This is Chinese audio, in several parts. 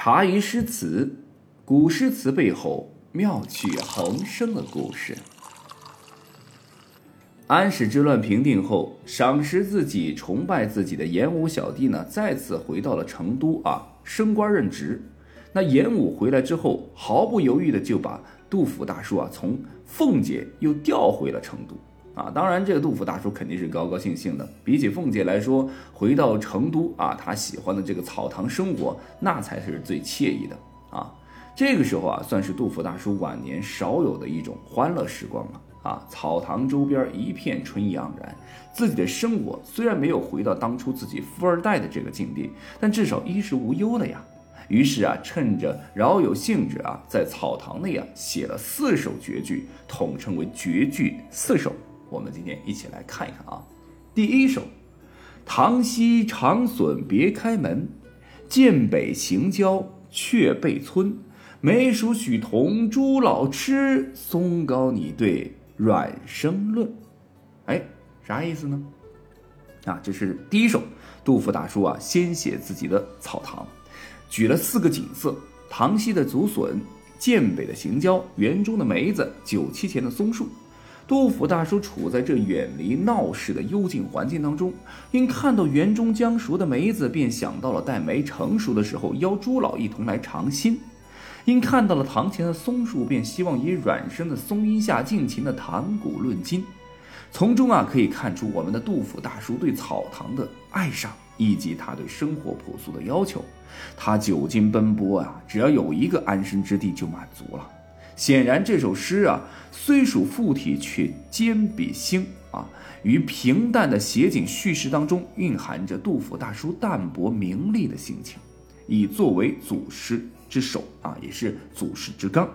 茶余诗词，古诗词背后妙趣横生的故事。安史之乱平定后，赏识自己、崇拜自己的演武小弟呢，再次回到了成都啊，升官任职。那演武回来之后，毫不犹豫的就把杜甫大叔啊从奉节又调回了成都。啊，当然，这个杜甫大叔肯定是高高兴兴的。比起凤姐来说，回到成都啊，他喜欢的这个草堂生活，那才是最惬意的啊。这个时候啊，算是杜甫大叔晚年少有的一种欢乐时光了啊。草堂周边一片春意盎然，自己的生活虽然没有回到当初自己富二代的这个境地，但至少衣食无忧了呀。于是啊，趁着饶有兴致啊，在草堂内啊写了四首绝句，统称为绝句四首。我们今天一起来看一看啊，第一首：唐西长笋别开门，涧北行郊却被村。梅熟许同朱老吃，松糕拟对软生论。哎，啥意思呢？啊，这是第一首。杜甫大叔啊，先写自己的草堂，举了四个景色：唐西的竹笋，涧北的行郊，园中的梅子，酒器前的松树。杜甫大叔处在这远离闹市的幽静环境当中，因看到园中将熟的梅子，便想到了待梅成熟的时候邀朱老一同来尝新；因看到了堂前的松树，便希望以软声的松荫下尽情的谈古论今。从中啊，可以看出我们的杜甫大叔对草堂的爱上，以及他对生活朴素的要求。他久经奔波啊，只要有一个安身之地就满足了。显然，这首诗啊，虽属附体，却兼比兴啊，于平淡的写景叙事当中，蕴含着杜甫大叔淡泊名利的心情，以作为祖师之首啊，也是祖师之纲。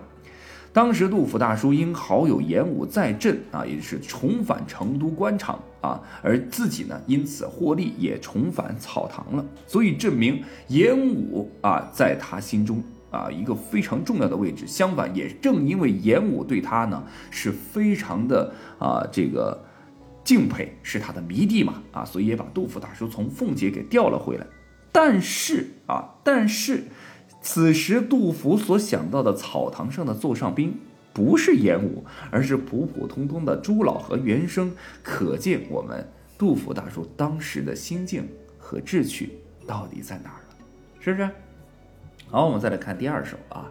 当时，杜甫大叔因好友严武在镇啊，也是重返成都官场啊，而自己呢，因此获利，也重返草堂了，所以证明严武啊，在他心中。啊，一个非常重要的位置。相反，也正因为严武对他呢是非常的啊这个敬佩，是他的迷弟嘛啊，所以也把杜甫大叔从奉节给调了回来。但是啊，但是此时杜甫所想到的草堂上的座上宾不是严武，而是普普通通的朱老和袁生。可见我们杜甫大叔当时的心境和志趣到底在哪儿了，是不是？好，我们再来看第二首啊。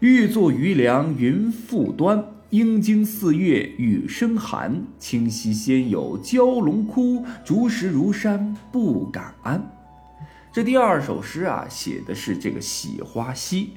欲作渔梁云复端，应经四月雨声寒。清溪先有蛟龙哭，竹石如山不敢安。这第二首诗啊，写的是这个洗花溪，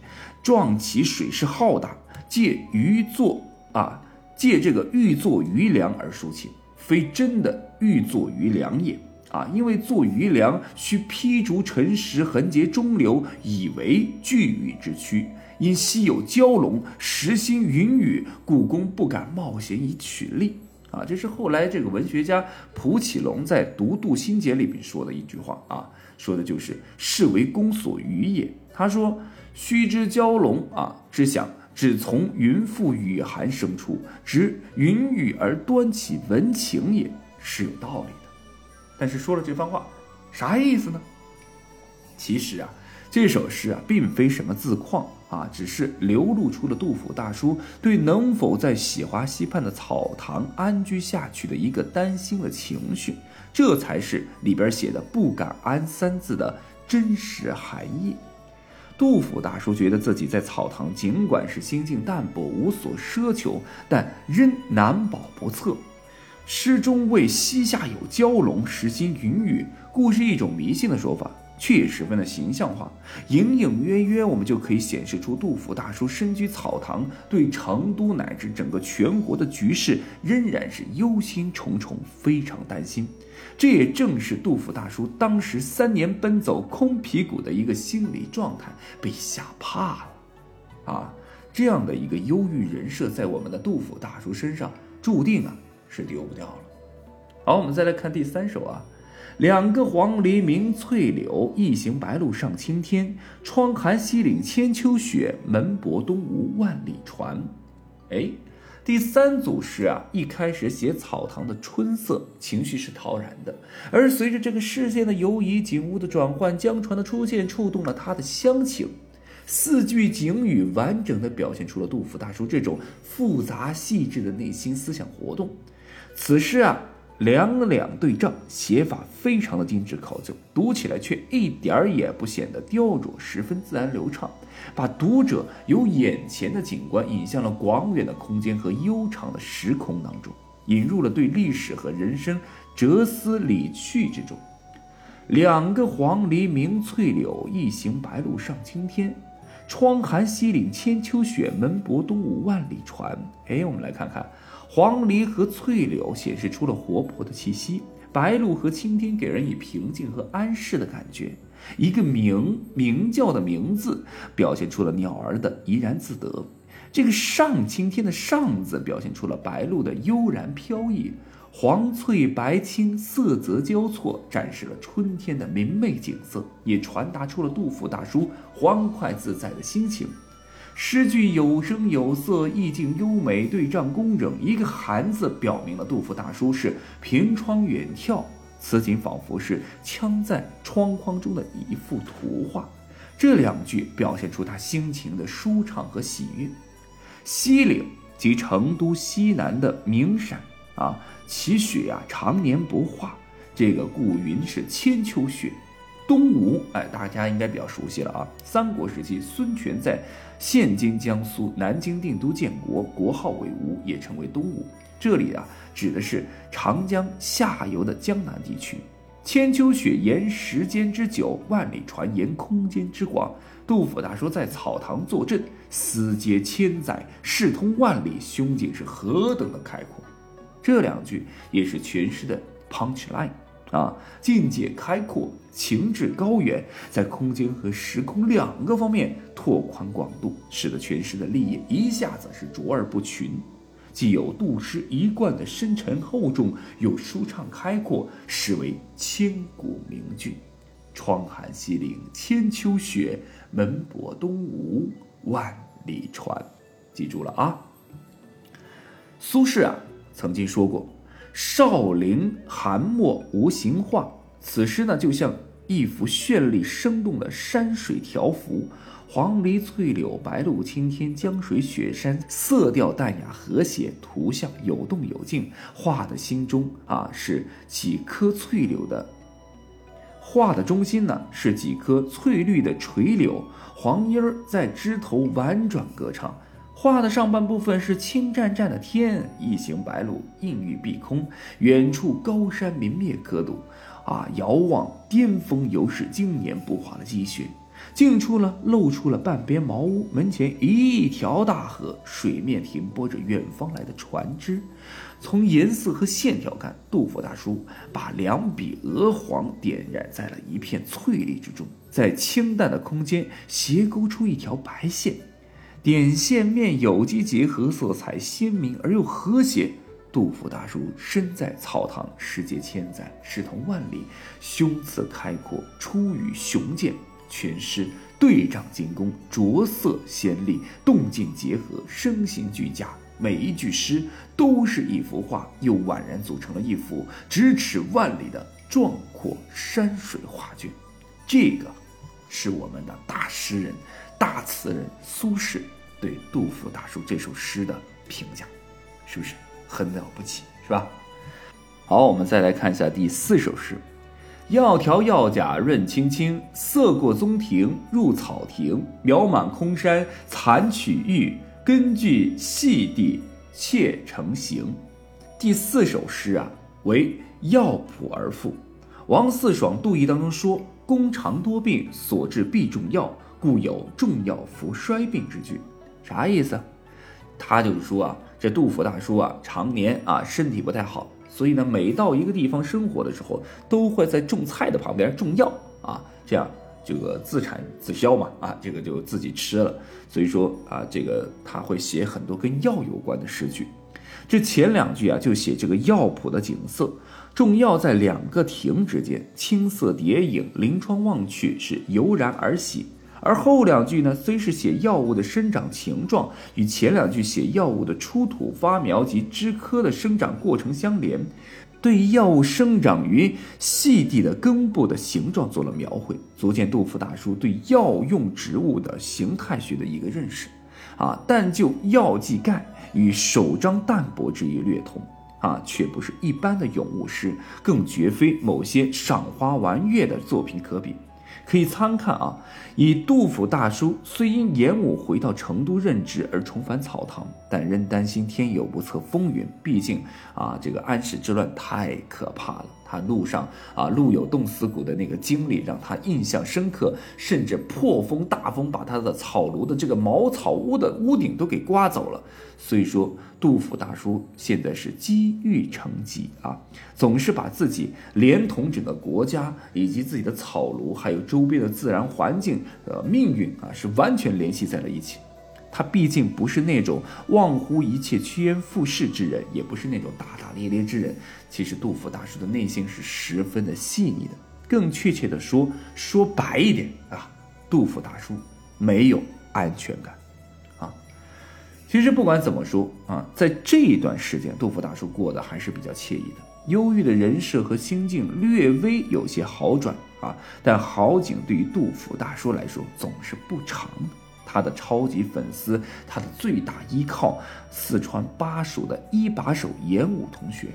壮其水势浩大，借鱼作啊，借这个欲作渔梁而抒情，非真的欲作渔梁也。啊，因为做鱼梁需劈竹沉石，横截中流，以为巨鱼之躯。因昔有蛟龙，实心云雨，故宫不敢冒险以取利。啊，这是后来这个文学家蒲启龙在《独渡心节》里边说的一句话啊，说的就是是为公所余也。他说：“须知蛟龙啊之想，只从云覆雨寒生出，执云雨而端起文情也是有道理。”但是说了这番话，啥意思呢？其实啊，这首诗啊，并非什么自况啊，只是流露出了杜甫大叔对能否在喜华溪畔的草堂安居下去的一个担心的情绪，这才是里边写的“不敢安”三字的真实含义。杜甫大叔觉得自己在草堂，尽管是心境淡泊，无所奢求，但仍难保不测。诗中为西夏有蛟龙，实行云雨，故是一种迷信的说法，却也十分的形象化。隐隐约约，我们就可以显示出杜甫大叔身居草堂，对成都乃至整个全国的局势仍然是忧心忡忡，非常担心。这也正是杜甫大叔当时三年奔走空皮鼓的一个心理状态，被吓怕了。啊，这样的一个忧郁人设，在我们的杜甫大叔身上，注定啊。是丢不掉了。好，我们再来看第三首啊。两个黄鹂鸣翠柳，一行白鹭上青天。窗含西岭千秋雪，门泊东吴万里船。哎，第三组诗啊，一开始写草堂的春色，情绪是陶然的，而随着这个事件的游移，景物的转换，江船的出现，触动了他的乡情。四句警语完整的表现出了杜甫大叔这种复杂细致的内心思想活动。此诗啊，两两对仗，写法非常的精致考究，读起来却一点儿也不显得雕琢，十分自然流畅，把读者由眼前的景观引向了广远的空间和悠长的时空当中，引入了对历史和人生哲思理趣之中。两个黄鹂鸣翠柳，一行白鹭上青天。窗含西岭千秋雪，门泊东吴万里船。哎，我们来看看，黄鹂和翠柳显示出了活泼的气息，白鹭和青天给人以平静和安适的感觉。一个鸣鸣叫的鸣字，表现出了鸟儿的怡然自得。这个上青天的上字，表现出了白鹭的悠然飘逸。黄翠白青色泽交错，展示了春天的明媚景色，也传达出了杜甫大叔欢快自在的心情。诗句有声有色，意境优美，对仗工整。一个“寒”字，表明了杜甫大叔是凭窗远眺，此景仿佛是镶在窗框中的一幅图画。这两句表现出他心情的舒畅和喜悦。西岭即成都西南的名山。啊，其雪呀常年不化，这个故云是千秋雪。东吴，哎，大家应该比较熟悉了啊。三国时期，孙权在现今江苏南京定都建国，国号为吴，也称为东吴。这里啊，指的是长江下游的江南地区。千秋雪延时间之久，万里船言空间之广。杜甫大说在草堂坐镇，思接千载，视通万里，胸襟是何等的开阔。这两句也是全诗的 punch line 啊，境界开阔，情志高远，在空间和时空两个方面拓宽广度，使得全诗的立意一下子是卓而不群，既有杜诗一贯的深沉厚重，又舒畅开阔，实为千古名句。窗含西岭千秋雪，门泊东吴万里船。记住了啊，苏轼啊。曾经说过：“少陵寒墨无形画。”此诗呢，就像一幅绚丽生动的山水条幅，黄鹂翠柳、白鹭青天、江水雪山，色调淡雅和谐，图像有动有静。画的心中啊，是几颗翠柳的；画的中心呢，是几颗翠绿的垂柳，黄莺儿在枝头婉转歌唱。画的上半部分是青湛湛的天，一行白鹭映于碧空，远处高山明灭可睹，啊，遥望巅峰犹是经年不化的积雪。近处呢，露出了半边茅屋，门前一条大河，水面停泊着远方来的船只。从颜色和线条看，杜甫大叔把两笔鹅黄点染在了一片翠绿之中，在清淡的空间斜勾出一条白线。点线面有机结合，色彩鲜明而又和谐。杜甫大叔身在草堂，世界千载，视同万里，胸次开阔，出语雄健。全诗对仗精工，着色鲜丽，动静结合，声形俱佳。每一句诗都是一幅画，又宛然组成了一幅咫尺万里的壮阔山水画卷。这个，是我们的大诗人。大词人苏轼对杜甫大叔这首诗的评价，是不是很了不起？是吧？好，我们再来看一下第四首诗：“窈窕药甲润青青，色过宗庭入草亭。渺满空山残曲玉，根据细地砌成形。”第四首诗啊，为药谱而赋。王四爽杜意当中说：“公常多病，所治必重药。”故有重药服衰病之句，啥意思？他就是说啊，这杜甫大叔啊，常年啊身体不太好，所以呢，每到一个地方生活的时候，都会在种菜的旁边种药啊，这样这个自产自销嘛，啊，这个就自己吃了。所以说啊，这个他会写很多跟药有关的诗句。这前两句啊，就写这个药圃的景色，种药在两个亭之间，青色叠影，临窗望去是油然而喜。而后两句呢，虽是写药物的生长情状，与前两句写药物的出土发苗及枝柯的生长过程相连，对药物生长于细地的根部的形状做了描绘，足见杜甫大叔对药用植物的形态学的一个认识。啊，但就药剂概与首章淡泊之意略同。啊，却不是一般的咏物诗，更绝非某些赏花玩月的作品可比。可以参看啊，以杜甫大叔虽因严武回到成都任职而重返草堂，但仍担心天有不测风云。毕竟啊，这个安史之乱太可怕了。他路上啊，路有冻死骨的那个经历让他印象深刻，甚至破风大风把他的草庐的这个茅草屋的屋顶都给刮走了。所以说，杜甫大叔现在是积郁成疾啊，总是把自己连同整个国家以及自己的草庐，还有周边的自然环境呃命运啊，是完全联系在了一起。他毕竟不是那种忘乎一切、趋炎附势之人，也不是那种大大咧咧之人。其实杜甫大叔的内心是十分的细腻的。更确切的说，说白一点啊，杜甫大叔没有安全感啊。其实不管怎么说啊，在这一段时间，杜甫大叔过得还是比较惬意的。忧郁的人设和心境略微有些好转啊，但好景对于杜甫大叔来说总是不长的。他的超级粉丝，他的最大依靠，四川巴蜀的一把手严武同学，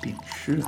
病逝了。